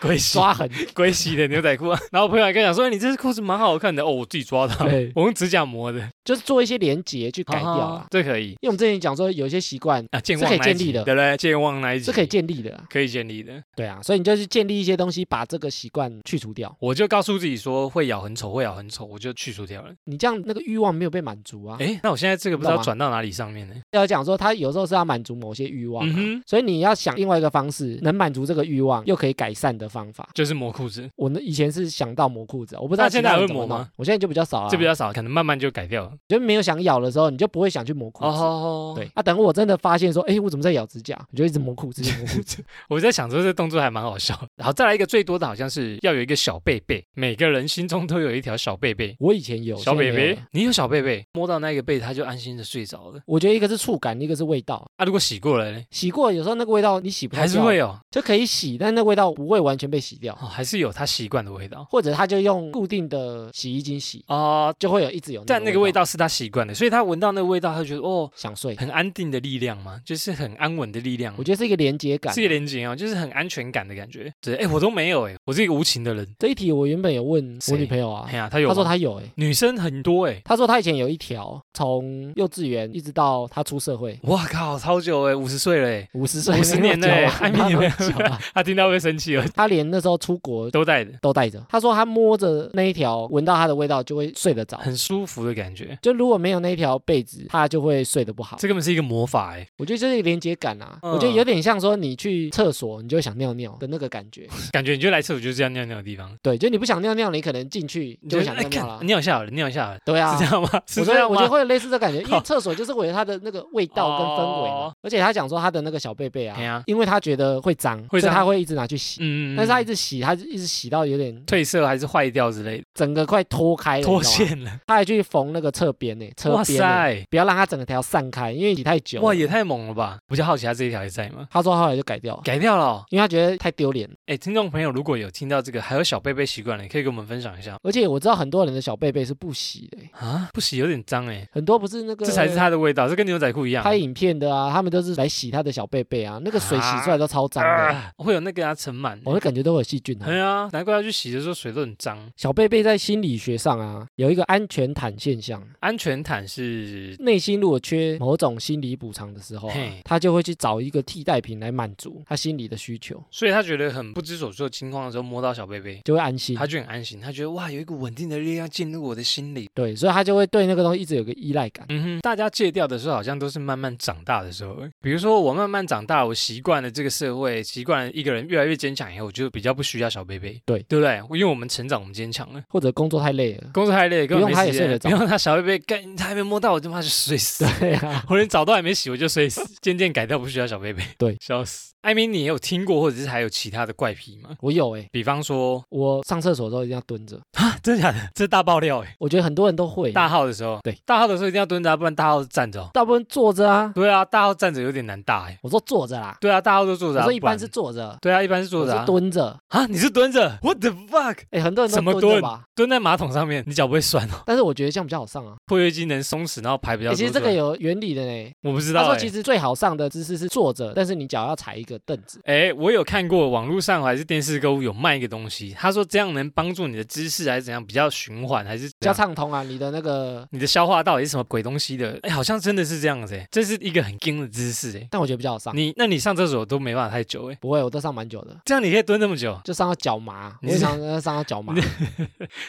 鬼洗 [LAUGHS] 抓痕，鬼洗的牛仔裤啊。然后朋友还跟我讲说，哎你这裤子蛮好看的哦，我自己抓的，对我用指甲磨的，就是做一些连结去改掉啊啊。这可以因为我们之前讲说有一些习惯啊，健是可以建立的对不对？健忘那一集是可以建立的啊，可以建立的。对啊，所以你就是建立一些东西，把这个习惯去除掉。我就告诉自己说，会咬很丑，会咬很丑，我就去除掉了。你这样那那个欲望没有被满足啊。哎，那我现在这个不知道转到哪里上面呢？要讲说，他有时候是要满足某些欲望、啊，嗯哼，所以你要想另外一个方式，能满足这个欲望又可以改善的方法。就是磨裤子，我呢以前是想到磨裤子，我不知道那现在还会磨吗？我现在就比较少啊，这比较少，可能慢慢就改掉了。就没有想咬的时候，你就不会想去磨裤子。哦，对，啊，等我真的发现说，哎，我怎么在咬指甲，我就一直磨裤子，一直磨裤子。[LAUGHS] 我在想说这动作还蛮好笑。然后再来一个最多的好像是要有一个小贝贝，每个人心中都有一条小贝贝。我以前有小贝贝你有小贝贝，摸到那个贝，他就安心的睡着了。我觉得一个是触感，一个是味道。啊，如果洗过了呢，洗过有时候那个味道你洗不还是会有就可以洗，但那味道不会完全被洗掉，哦，还是有他习惯的味道或者他就用固定的洗衣精洗，哦。就会有一直有但那个味道。是他习惯的，所以他闻到那个味道，他就觉得哦，想睡，很安定的力量嘛，就是很安稳的力量。我觉得是一个连接感是。一个连接哦，就是很安全感的感觉。对，哎，我都没有哎，我是一个无情的人。这一题我原本有问我谁女朋友啊哎，呀，他有她说她有哎，女生很多哎，她说他以前有一条，从幼稚园一直到他出社会，哇靠，超久哎，五十岁了哎，五十岁，五十年了哎，艾米你没有久啊。[LAUGHS] 他听到会生气了，他连那时候出国都带着，都带着。他说他摸着那一条，闻到它的味道就会睡得着。很舒服的感觉。就如果没有那一条被子，他就会睡得不好。这根本是一个魔法哎，我觉得这是一个连接感啊，嗯我觉得有点像说你去厕所，你就会想尿尿的那个感觉。[LAUGHS] 感觉你就来厕所就是这样尿尿的地方，对，就你不想尿尿，你可能进去你就会想哎尿尿了。尿一下了，尿一下了，对啊是这，样吗？是我觉得这样？我觉得会有类似这感觉，因为厕所就是为了它的那个味道跟氛围。而且他讲说他的那个小贝贝啊因为他觉得会脏，所以他会一直拿去洗。嗯，但是他一直洗，他一直洗到有点褪色还是坏掉之类的，整个快脱开了，脱。线了。他还去缝那个侧边呢，侧哇边不要让它整个条散开，因为洗太久。哇，也太猛了吧！我就好奇他这一条还在吗？他说后来就改掉了，改掉了哦。因为他觉得太丢脸。哎，听众朋友，如果有听到这个还有小贝贝习惯了，也可以跟我们分享一下而且我知道很多人的小贝贝是不洗的欸，啊。不洗有点脏哎，很多不是那个这才是它的味道，这跟牛仔裤一样。拍影片的啊，他们都是来洗他的小贝贝啊，那个水洗出来都超脏的，啊会有那个啊尘螨。我会感觉都有细菌啊。对啊，难怪要去洗的时候水都很脏。小贝贝在心理学上啊，有一个安全毯现象。安全毯是内心如果缺某种心理补偿的时候、啊，他就会去找一个替代品来满足他心理的需求，所以他觉得很不知所措的情况的时候，摸到小贝贝，就会安心他。就很安心，他觉得哇，有一股稳定的力量进入我的心里。对，所以他就会对那个东西一直有个依赖感。嗯哼，大家戒掉的时候，好像都是慢慢长大的时候。比如说，我慢慢长大，我习惯了这个社会，习惯了一个人越来越坚强以后，我就比较不需要小贝贝。对对不对？因为我们成长，我们坚强了。或者工作太累了，工作太累，根本不用他也睡得着不用他小贝贝，干他还没摸到，我他妈就睡死。[LAUGHS] 对啊，我连澡都还没洗，我就睡死。渐渐改掉不需要小贝贝，[LAUGHS] 对，笑死。艾米，你有听过，或者是还有其他的怪癖吗？我有哎、比方说，我上厕所的时候一定要蹲着，啊，真的假的？这是大爆料哎！我觉得很多人都会，大号的时候，对，大号的时候一定要蹲着啊，不然大号是站着哦。大部分坐着啊。对啊，大号站着有点难大哎。我说坐着啦，对啊，大号都坐着啊。我说一般是坐着，对啊，一般是坐着啊。蹲着。啊，你是蹲着？What the fuck？哎，很多人怎么都蹲着吧，蹲在马桶上面，你脚不会酸哦？但是我觉得这样比较好上啊。括约肌能松弛，然后排比较多。欸其实这个有原理的呢。我不知道哎。他说其实最好上的姿势是坐着，但是你脚要踩一个凳子。哎，我有看过网络上还是电视购物有卖一个东西，他说这样能帮助你的姿势还是怎样比较循环，还是比较畅通啊，你的那个，你的消化道也是什么鬼东西的？哎，好像真的是这样子哎，这是一个很硬的姿势哎。但我觉得比较好上。你那你上厕所都没办法太久哎，不会，我都上蛮久的，这样你可以蹲那么久？就上到脚麻，[LAUGHS] 你是我常常上到脚麻。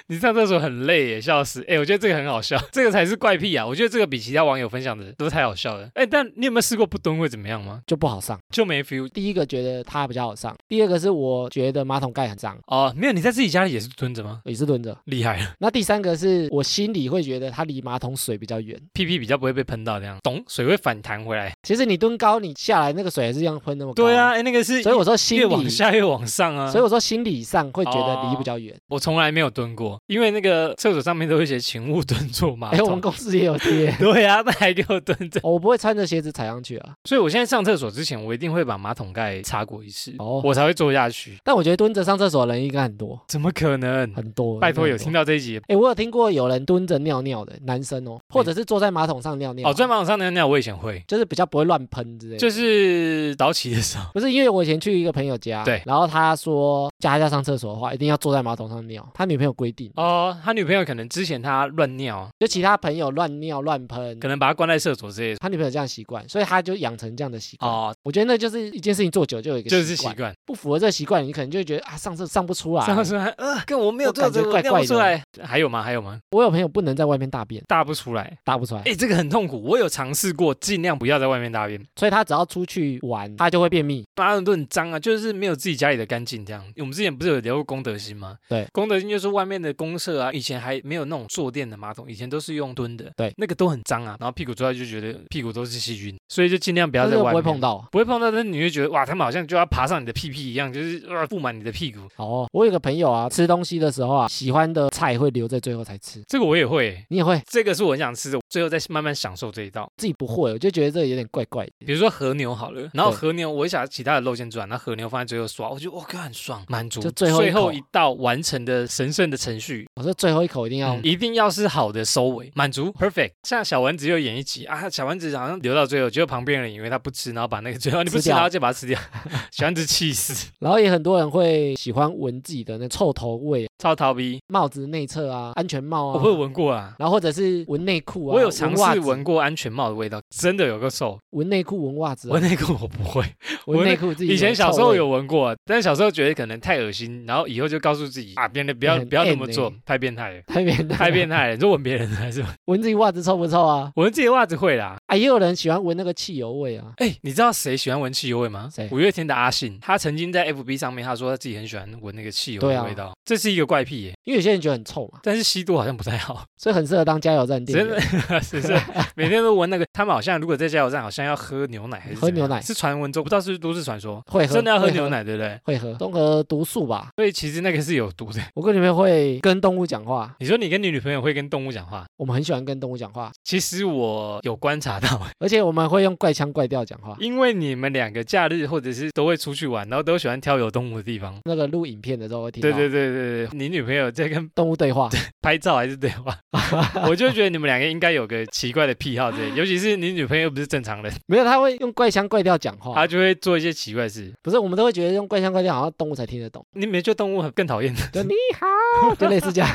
你 [LAUGHS] 上厕所很累耶，笑死！哎，我觉得这个很好笑，[LAUGHS] 这个才是怪癖啊！我觉得这个比其他网友分享的都太好笑了。哎，但你有没有试过不蹲会怎么样吗？就不好上。就没 feel 第一个觉得它比较好上，第二个是我觉得马桶盖很脏，哦。没有，你在自己家里也是蹲着吗？也是蹲着。厉害了，那第三个是我心里会觉得它离马桶水比较远。屁屁比较不会被喷到，这样懂？水会反弹回来。其实你蹲高，你下来那个水还是一样喷那么高。对啊，，哎，那个是所以我说心越往，下越往上啊。所以我说心理上会觉得离哦比较远。我从来没有蹲过，因为那个厕所上面都会写“请勿蹲坐马哎，我们公司也有贴。[LAUGHS] ”。对啊，那还给我蹲着。哦我不会穿着鞋子踩上去啊，所以我现在上厕所之前，我一定会把马桶盖擦过一次，哦我才会坐下去。但我觉得蹲着上厕所的人应该很多怎么可能？很多。拜托，有听到这一集？哎，我有听过有人蹲着尿尿的男生哦，或者是坐在马桶上尿尿啊。哦，在马桶上尿尿我以前会，就是比较不会乱喷之类的。就是早起的时候。[LAUGHS] 不是因为我以前去一个朋友家，对然后他说家家上厕所的话，一定要坐在马桶上尿，他女朋友规定，哦，他女朋友可能之前他乱尿，就其他朋友乱尿乱喷可。能把他关在厕所之类的。他女朋友这样习惯，所以他就养成这样的习惯。哦，我觉得那就是一件事情做久就有一个就是习惯，不符合这个习惯，你可能就会觉得啊，上厕上不出来。上次还呃，跟我没有这个，怪怪的不出来。还有吗？还有吗？我有朋友不能在外面大便，大不出来。大不出来，哎，这个很痛苦。我有尝试过，尽量不要在外面大便。所以他只要出去玩，他就会便秘。马桶都很脏啊，就是没有自己家里的干净这样。我们之前不是有聊过功德心吗？对，功德心就是外面的公厕啊，以前还没有那种坐垫的马桶，以前都是用蹲的，对，那个都很脏啊，然后屁股坐下就觉得屁股都是细菌，所以就尽量不要在外面不会碰到。不会碰到，但是你会觉得哇，他们好像就要爬上你的屁屁一样，就是呃布满你的屁股。哦，我有个朋友啊，吃东西的时候啊，喜欢的菜会留在最后才吃。这个我也会，你也会。这个是我很想吃的，最后再慢慢享受这一道。自己不会，我就觉得这个有点怪怪的。比如说和牛好了，然后和牛我想其他的肉先做完，然后和牛放在最后刷，我觉得哇，靠很爽，满足。就最后最后一道完成的神圣的程序，我说最后一口一定要嗯，一定要是好的收尾，满足 perfect。像小丸子又演一集啊，小丸子好像留到最后，结果旁边人以为他不吃，然后把那个最后你不吃，然后就把它吃掉，[LAUGHS] 小丸子气死，然后也很多人会喜欢闻自己的那臭头味，超逃避。帽子内侧啊，安全帽啊，我会闻过啊，然后或者是闻内裤啊，我有尝试闻过安全帽的味道，真的有个臭。闻内裤、闻袜子啊、闻内裤我不会，闻 [LAUGHS] 闻内裤自己以前小时候有闻过，但是小时候觉得可能太恶心，然后以后就告诉自己啊，别人不要很不要那么做欸，[LAUGHS] 太变态了，太变态，太变态了。你说闻别人的还是闻 [LAUGHS] 闻自己袜子臭不臭啊？闻自己袜子会啦？啊，也有人喜欢闻那个汽油味啊。哎，你知道谁喜欢闻汽油味吗？谁五月天的阿信，他曾经在 FB 上面他说他自己很喜欢闻那个汽油的味道，这是一个怪癖耶。因为有些人觉得很臭嘛，但是吸多好像不太好，[LAUGHS] 所以很适合当加油站店真员。的是是，每天都闻那个。他们好像如果在加油站，好像要喝牛奶还是喝牛奶是传闻中，不知道是不是都市传说，会喝，真的要喝牛，奶，对不对？会喝，综合毒素吧。所以其实那个是有毒的。我跟你们会跟动物讲话，你说你跟你女朋友会跟动物讲话，我们很喜欢跟动物讲话，其实我有观察到，[LAUGHS] 而且我们会用怪腔怪调讲话。因为你们两个假日或者是都会出去玩，然后都喜欢挑有动物的地方。那个录影片的时候会听到对对对对对，你女朋友在跟动物对话，拍照还是对话，[LAUGHS] 我就觉得你们两个应该有个奇怪的癖好之类，尤其是你女朋友不是正常人，没有她会用怪腔怪调讲话她，就会做一些奇怪事。不是我们都会觉得用怪腔怪调好像动物才听得懂，你没觉得动物很更讨厌？[LAUGHS] 就你好，就类似这样。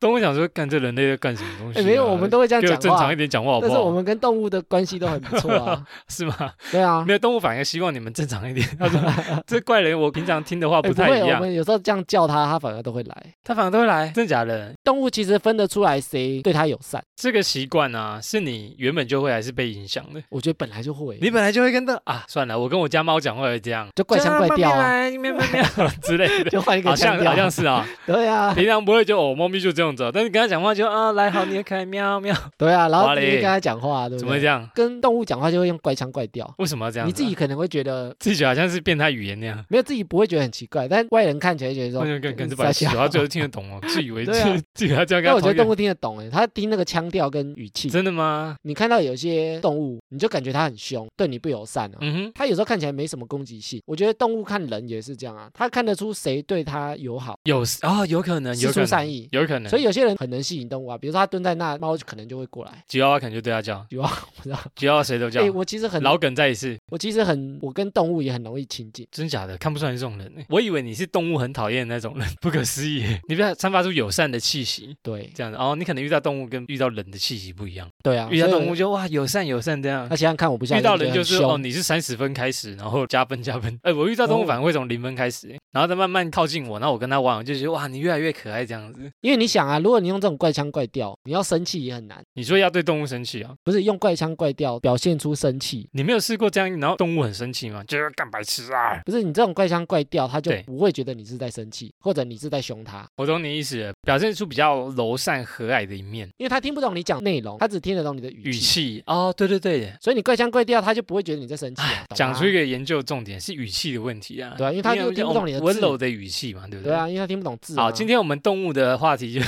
动物想说，干这人类在干什么东西？没有，我们都会这样讲话正常一。点讲话好不好？但是我们跟动物的关系都很不错啊，[LAUGHS] 是吗？对啊。没，有动物反而希望你们正常一点。[LAUGHS] 他说这怪人，我平常听的话不太一样，我们有时候这样叫他，他反而都会来。他反而都会来，真的假的？动物其实分得出来谁对他友善，这个习惯啊，是你原本就会还是被影响的？我觉得本来就会，你本来就会跟的啊，算了，我跟我家猫讲话会这样，就怪腔怪调啊，啊，喵喵喵 [LAUGHS] 之类的。就换一个腔调，好像好像是啊，对啊，平常不会就哦，猫咪就这样子啊，但是跟他讲话就啊，来好，你也可爱，喵喵，对啊，然后你跟他讲话，对不对？怎么会这样？跟动物讲话就会用怪腔怪调，为什么要这样啊？你自己可能会觉得自己觉得好像是变态语言那样，没有自己不会觉得很奇怪，但外人看起来觉得说完全跟跟嗯是听得懂哦，[LAUGHS] 自以为自 [LAUGHS] 自以为他这样我觉得动物听得懂哎，它听那个腔调跟语气。真的吗？你看到有些动物，你就感觉它很凶，对你不友善啊。嗯哼，它有时候看起来没什么攻击性，我觉得动物看人也是这样啊，它看得出谁对它友好，有啊，有可能，有出善意。有可能。所以有些人很能吸引动物啊，比如说它蹲在那，猫可能就会过来。吉娃娃可能就对他叫，有啊，我知道。吉娃娃谁都叫哎、。我其实很，老梗再一次，我其实很，我跟动物也很容易亲近。真假的看不出来你这种人欸。我以为你是动物很讨厌的那种人，不可思议欸。你不要散发出友善的气息，对这样子哦。你可能遇到动物跟遇到人的气息不一样，对啊，遇到动物就哇友善友善这样他。想想看，我不像遇到人就是哦，你是三十分开始，然后加分加分。哎，我遇到动物哦反而会从零分开始，欸然后再慢慢靠近我，然后我跟他玩，我就觉得哇，你越来越可爱这样子。因为你想啊，如果你用这种怪腔怪调，你要生气也很难，你说要对动物生气啊？不是用怪腔怪调表现出生气。你没有试过这样，然后动物很生气吗？就是干白痴啊！不是你这种怪腔怪调，它就不会觉得你是在生气，或者你是在凶它，我懂你意思了，表现出比较柔善和蔼的一面，因为他听不懂你讲内容，他只听得懂你的语语气，哦，对对对耶，所以你怪腔怪调，他就不会觉得你在生气啊。讲出一个研究重点是语气的问题啊，对啊因为他就听不懂你的温柔的语气嘛，对不对？对啊，因为他听不懂字、啊。好，今天我们动物的话题就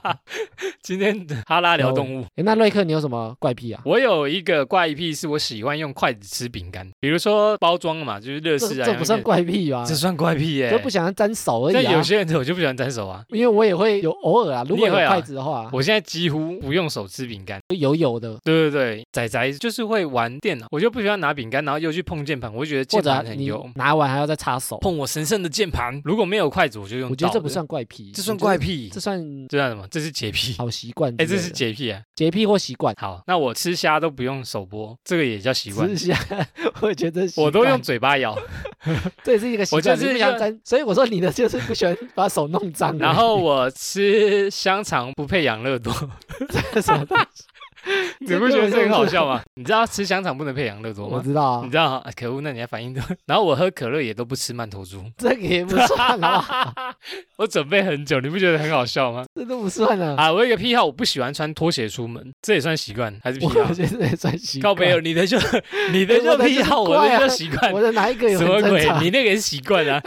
[LAUGHS] 今天哈拉聊动物。诶那瑞克你有什么怪癖啊？我有一个怪癖，是我喜欢用筷子吃饼干，比如说包装嘛，就是乐这事啊，这不算怪癖吧这？算怪癖耶、就不想要沾手而已啊。但有些人我就不喜欢沾手啊。因为我也会有偶尔啊，如果有筷子的话，我现在几乎不用手吃饼干。就油油的，对对对，仔仔就是会玩电脑，我就不喜欢拿饼干，然后又去碰键盘，我就觉得或键盘很油，拿完还要再擦手。碰我神圣的键盘。如果没有筷子，我就用。我觉得这不，算怪癖，这算怪癖这，算这算什么？这是洁癖。好习惯之哎，这是洁癖啊。洁癖或习惯。好，那我吃虾都不用手剥，这个也叫习惯吃。虾，[LAUGHS] 我觉得习我都用，嘴巴咬，[LAUGHS] 这也是一个习惯。我就是不想沾，所以我说你的就是不喜欢把手弄脏。然后我吃香肠不配养乐多，[LAUGHS] 这是什么东西？[LAUGHS] 你不觉得这很好笑吗？你知道吃香肠不能配养乐多吗？我知道啊你，知道啊？可恶，那你还反应多。[LAUGHS] 然后我喝可乐也都不吃曼陀珠，[LAUGHS] 这个也不算啊？我准备很久，你不觉得很好笑吗？这都不算啊。啊，我有一个癖好，我不喜欢穿拖鞋出门，这也算习惯还是癖好我？觉得这也算习惯。靠背哦，你的就你的就癖好，我的就习惯。我的哪一个有什么鬼？你那个也是习惯啊，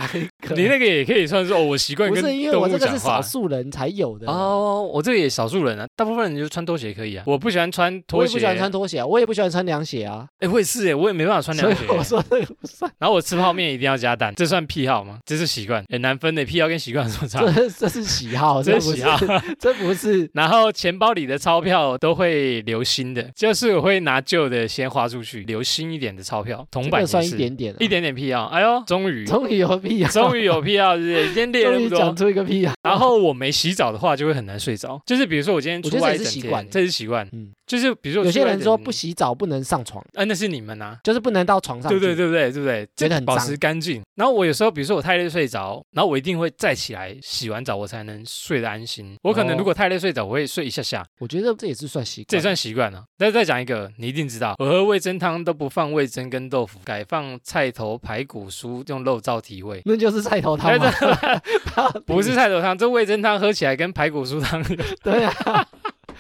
你那个也可以算是哦，我习惯跟不是因为动我这个是物讲话少。数人才有的。哦，我这个也少数人啊，大部分人就穿拖鞋可以啊。我不喜欢穿我拖鞋，也不喜欢穿拖鞋啊，我也不喜欢穿凉鞋啊，哎，我也是哎，我也没办法穿凉鞋。我说这个不算，然后我吃泡面一定要加蛋，这算癖好吗？这是习惯，很难分的。癖好跟习惯有什么差？这这是喜好，这是喜好。[LAUGHS] 是，这不是。[LAUGHS] 然后钱包里的钞票都会留新的，就是我会拿旧的先花出去，留新一点的钞票，铜这个算一点点啊，一点点癖好。哎呦，终于终于有癖好！终于有癖好，是不是？今天 [LAUGHS] 列了那么终于讲。出一个屁啊！然后我没洗澡的话，就会很难睡着。就是比如说我今天出我觉得这也外一整天是习惯，这是习惯。嗯，就是比如说有些人说不，洗澡不能上床，啊，那是你们呐、就是不能到床上去。对对对不对对不对？觉得很脏保持干净。然后我有时候，比如说我太累睡着，然后我一定会再起来洗完澡，我才能睡得安心。我可能哦如果太累睡着，我会睡一下下，我觉得这也是算习惯，这也算习惯了。但是再讲一个，你一定知道，我喝味噌汤都不放味噌跟豆腐，改放菜头排骨酥，用肉燥提味。那就是菜头汤吗。[LAUGHS] 不是 [LAUGHS] 菜头汤，这味噌汤喝起来跟排骨酥汤 [LAUGHS] 对啊，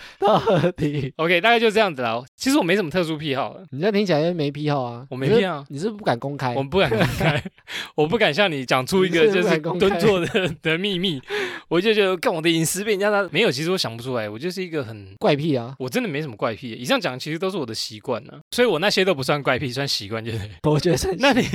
[LAUGHS] 到底 OK，大概就这样子啦。其实我没什么特殊癖好了，你这听起来没癖好啊？我没癖好你是不是不敢公开我？们不敢公开，[LAUGHS] 我不敢向你讲出一个就是蹲坐的 [LAUGHS] 的秘密。我就觉得，干我的隐私被人家拿没有，其实我想不出来，我就是一个很。怪癖啊！我真的没什么怪癖，以上讲其实都是我的习惯呢，所以我那些都不算怪癖，算习惯就对。我觉得算那你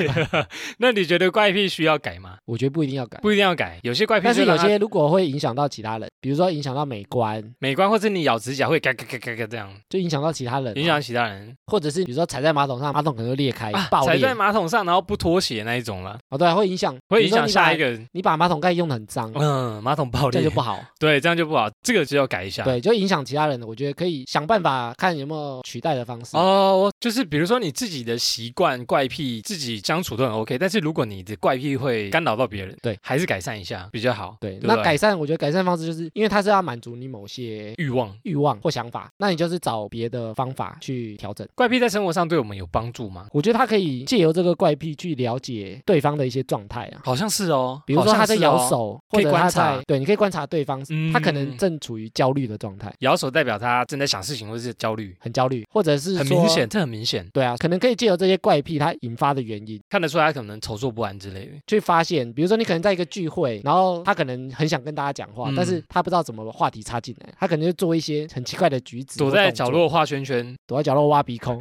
那你觉得怪癖需要改吗？我觉得不一定要改，不一定要改，有些怪癖但是有些如果会影响到其他人，比如说影响到美观，美观，或者你咬指甲会嘎嘎嘎嘎嘎这样，就影响到其他人啊，影响其他人或者是比如说踩在马桶上，马桶可能会裂开、啊。爆裂踩在。马桶上，然后不脱鞋那一种了，哦，对啊，会影响，会影响下一个人。你把马桶盖用的很脏，嗯，马桶爆裂这样就不好。[LAUGHS] 对，这样就不好，这个就要改一下。对，就影响其他人的，我觉得可以想办法看有没有取代的方式。哦，就是比如说你自己的习惯、怪癖，自己相处都很 OK，但是如果你的怪癖会干扰到别人，对，还是改善一下比较好。对，对对那改善，我觉得改善方式就是因为它是要满足你某些欲望、欲望或想法，那你就是找别的方法去调整。怪癖在生活上对我们有帮助吗？我觉得他可以借由这个怪癖去了解对方的一些状态啊，好像是哦，比如说他在摇手，或者他在对，你可以观察对方，嗯他可能正处于焦虑的状态，摇手代表他正在想事情或是焦虑，很焦虑，或者是很明显，。这很明显，对啊，可能可以借由这些怪癖它引发的原因，看得出来他可能筹措不安之类的。去发现，比如说你可能在一个聚会，然后他可能很想跟大家讲话，嗯但是他不知道怎么把话题插进来，他可能就做一些很奇怪的举止，躲在角，落画圈圈，躲在角落挖鼻孔。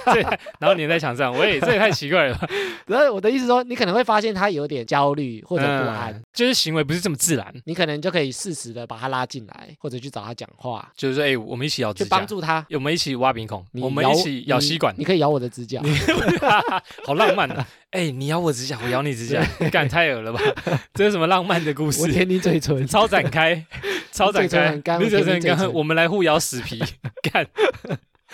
[LAUGHS] 然后粘在墙上，喂，这也太奇怪了？[LAUGHS] 然后我的意思说，你可能会发现他有点焦虑或者不安，嗯就是行为不是这么自然。你可能就可以适时的把他拉进来，或者去找他讲话，就是说，哎，我们一起咬指甲去帮，助他。我们一起挖鼻孔，我们一起咬吸管你，可以咬我的指甲，[LAUGHS] 好浪漫啊！哎、你咬我指甲，我咬你指甲，干太恶了吧？这是什么浪漫的故事我事？舔你嘴唇，[LAUGHS] 超展开，超展开干我们来互咬死皮，[LAUGHS] 干，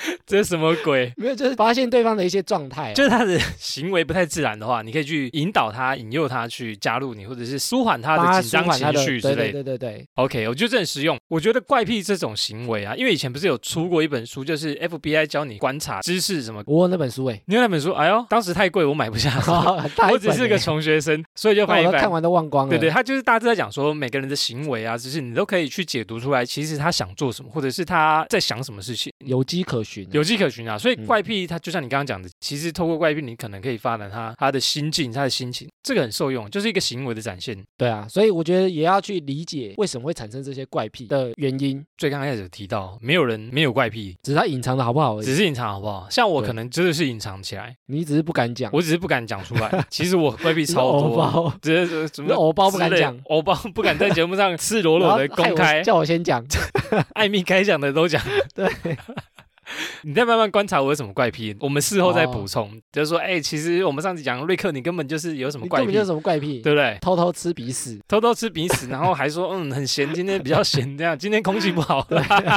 [LAUGHS] 这是什么鬼？没有，就是发现对方的一些状态啊、就是他的 [LAUGHS] 行为不太自然的话，你可以去引导他、引诱他去加入你，或者是舒缓他的紧张情绪之对对类的。对对对，OK，我觉得这很实用。我觉得怪癖这种行为啊，因为以前不是有出过一本书，就是 FBI 教你观察知识什么。我有那本书哎、你有那本书？哎呦，当时太贵，我买不下。[LAUGHS] 我只是个穷学生，所以就翻一看。完都忘光了。对对，他就是大致在讲说每个人的行为啊，只是你都可以去解读出来，其实他想做什么，或者是他在想什么事情。有机可有迹可循啊。所以嗯怪癖它就像你刚刚讲的，其实透过怪癖，你可能可以发展他他的心境、他的心情，这个很受用，就是一个行为的展现。对啊，所以我觉得也要去理解为什么会产生这些怪癖的原因，最刚开始有提到，没有人没有怪癖，只是他隐藏的好不好而已。只是隐藏好不好？像我可能真的是隐藏起来，你只是不敢讲，我只是不敢讲出来。[LAUGHS] 其实我怪癖超多，包，只是什么你是偶包不敢讲，偶包不敢在节目上赤裸裸的公开，叫我先讲。[LAUGHS] 艾米该讲的都讲。[LAUGHS] 对，[LAUGHS] 你再慢慢观察我有什么怪癖，我们事后再哦补充。就是说，哎、其实我们上次讲瑞克，你根本就是有什么怪癖你根本就是，什么怪癖，对不对？偷偷吃鼻屎。偷偷吃鼻屎，然后还说嗯很咸，今天 [LAUGHS] 比较咸，这样今天空气不好，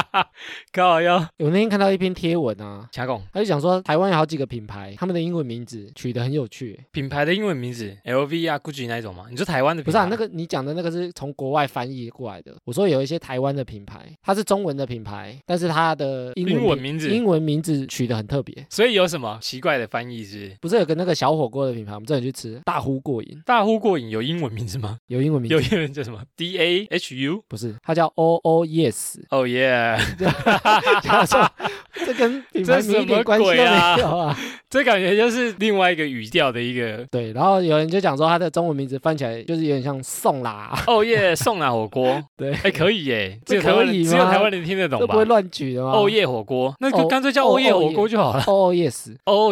[LAUGHS] 靠腰，我那天看到一篇贴文啊，卡贡他就讲说台湾有好几个品牌，他们的英文名字取得很有趣。品牌的英文名字 LV 啊、GUCCI 那一种吗？你说台湾的不是啊，那个你讲的那个是从国外翻译过来的。我说有一些台湾的品牌，它是中文的品牌，但是它的英文名字英文名字取得很特别。所以有什么奇怪的翻译是不是？有个那个小火锅的品牌，我们之前去吃大呼过瘾，大呼过瘾有英文名字吗？有英文名字有英文叫什么？D A H U。不是，它叫 O O Yes，哦耶！他说 [LAUGHS] 这跟品牌名一点关系都没有啊。这感觉就是另外一个语调的一个对，然后有人就讲说它的中文名字翻起来就是有点像送啦，哦耶送啦火锅。[LAUGHS] 对，哎，可以耶，这可以只有吗台湾人听得懂吧这不？会乱举的吗？哦耶火锅，那就哦干脆叫欧耶火锅就好了。O O [LAUGHS]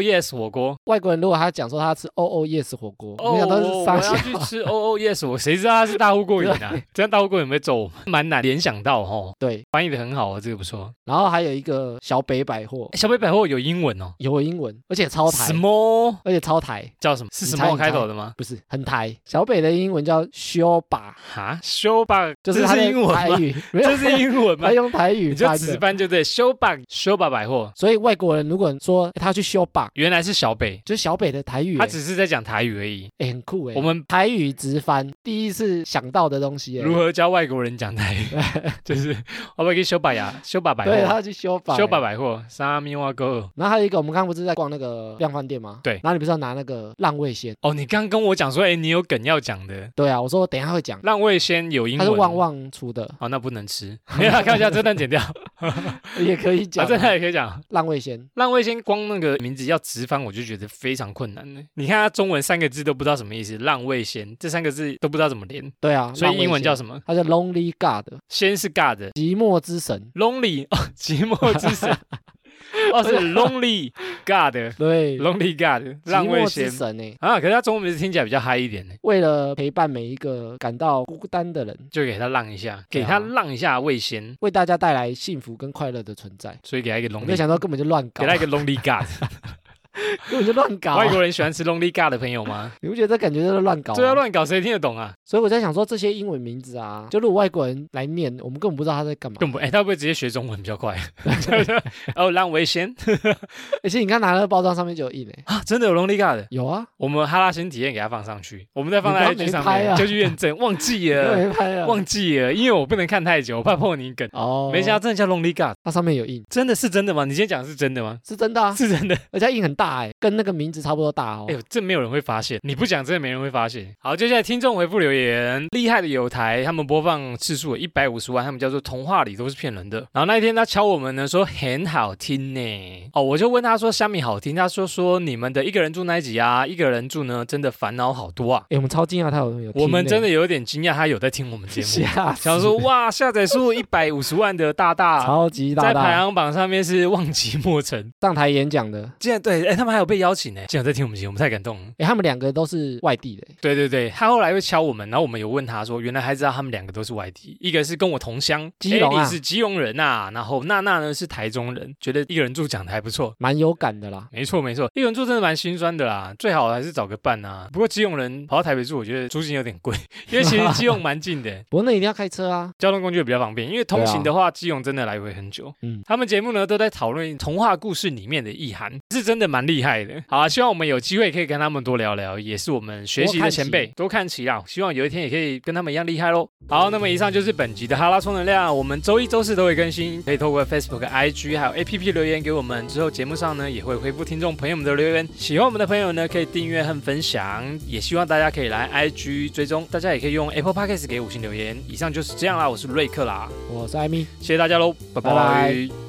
Yes，火锅，外国人如果他讲说他吃 O O Yes 火锅，哦，没想到我是上我要去吃哦哦 yes，我谁知道他是大呼过瘾啊？[LAUGHS] 这样大呼过瘾有没有揍我？蛮难联想到哦，对，翻译的很好哦，这个不错。然后还有一个小北百货哎，小北百货有英文哦有英文，而且超台，，small 而且超台，叫什么？是你 small 猜你猜开头的吗？不是很台。小北的英文叫修吧，哈修吧，这就是他的是英文吗？台语，没有这是英文吗他？用台语你就直翻的。翻就对，修吧修吧百货所以外国人如果说欸他要去修吧，原来是小北，就是小北的台语欸，他只是在讲台语而已。哎很酷哎。我们台语直翻，第一次想到的东西欸。如何教外国人讲台语？[LAUGHS] 就是我们可以修把呀，修把百货对，货，他要去修把。修把百货，沙米瓦哥。然后还有一个，我们刚刚不是在逛那个量贩店吗？对然后你不是要拿那个浪味仙？哦，你刚跟我讲说，哎，你有梗要讲的，对啊，我说我等一下会讲，浪味仙有英文，它是旺旺出的，哦，那不能吃，[LAUGHS] 没有啦，开玩笑，这段剪掉，[LAUGHS] 也可以啊，讲。真的也可以讲。浪味仙，浪味仙光那个名字要直翻，我就觉得非常困难呢。你看它中文三个字都不知道什么意思，浪味仙这三个字都不知道怎么连，对啊，所以英文叫？什么？它叫 Lonely God，仙是 God，寂寞之神。lonely 哦，寂寞之神，[LAUGHS] [LAUGHS] 哦是 lonely God，[LAUGHS] 对，Lonely，God，浪寂寞之味仙神呢，啊，可是他中文名字听起来比较嗨一点呢，为了陪伴每一个感到孤单的人，就给他浪一下，给对啊。它浪一下味仙，为大家带来幸福跟快乐的存在。所以给他一个 lonely，没想到根本就乱搞，给他一个 lonely God。[LAUGHS] [LAUGHS] 根本就乱搞啊。外国人喜欢吃 lonely God 的朋友吗？[LAUGHS] 你不觉得这感觉就是乱搞吗？这要乱搞，谁听得懂啊？所以我在想说，这些英文名字啊，就如果外国人来念，我们根本不知道他在干嘛。更不哎，他会不会直接学中文比较快？[LAUGHS] 哦，浪味仙而且你看拿那个包装上面就有印诶，啊，真的有 lonely God 的。有啊，我们哈拉新体验给他放上去，我们再放在你刚 IG 上面就去验证，忘记了，没拍啊，忘记了，因为我不能看太久，我怕破你梗。哦，没想到真的叫 lonely God，它上面有印，真的是真的吗？你今天讲的是真的吗？是真的啊，是真的。而且它印很大哎，跟那个名字差不多大哦哎。呦，这没有人会发现，你不讲真的没人会发现。好，接下来听众回复留言，厉害的有台，他们播放次数有一百五十万，他们叫做童话里都是骗人的。然后那一天他敲我们呢，说很好听呢。哦，我就问他说虾米好听，他说说你们的一个人住那一集啊，一个人住呢真的烦恼好多啊。哎，我们超惊讶，他有我们真的有点惊讶，他有在听我们节目，[LAUGHS] 想说哇，下载数一百五十万的大大。超级大在排行榜上面是忘记莫成，上台演讲的，竟然对，哎，他们还有被邀请呢，竟然在听我们节目，太感动了。哎，他们两个都是外地的欸，对对对，他后来会敲我们，然后我们有问他说，原来还知道他们两个都是外地，一个是跟我同乡，基隆啊 Ellie 是基隆人呐、然后娜娜呢是台中人，觉得一个人住讲的还不错。蛮有感的啦。没错没错，一个人住真的蛮心酸的啦，最好还是找个伴啊。不过基隆人跑到台北住，我觉得租金有点贵，[LAUGHS] 因为其实基隆蛮近的，[LAUGHS] 不过那一定要开车啊，交通工具也比较方便。因为通行的话，基隆真的来回很久。嗯他们节目呢都在讨论童话故事里面的意涵，是真的蛮厉害的。好啊，希望我们有机会可以跟他们多聊聊，也是我们学习的前辈，多看齐啦。希望有一天也可以跟他们一样厉害喽。好，那么以上就是本集的哈拉充能量，我们周一、周四都会更新，可以透过 Facebook、IG 还有 APP 留言给我们。之后节目上呢也会回复听众朋友们的留言。喜欢我们的朋友呢，可以订阅和分享，也希望大家可以来 IG 追踪，大家也可以用 Apple Podcast 给五星留言。以上就是这样啦，我是瑞克啦，我是艾米。谢谢大家喽，拜拜拜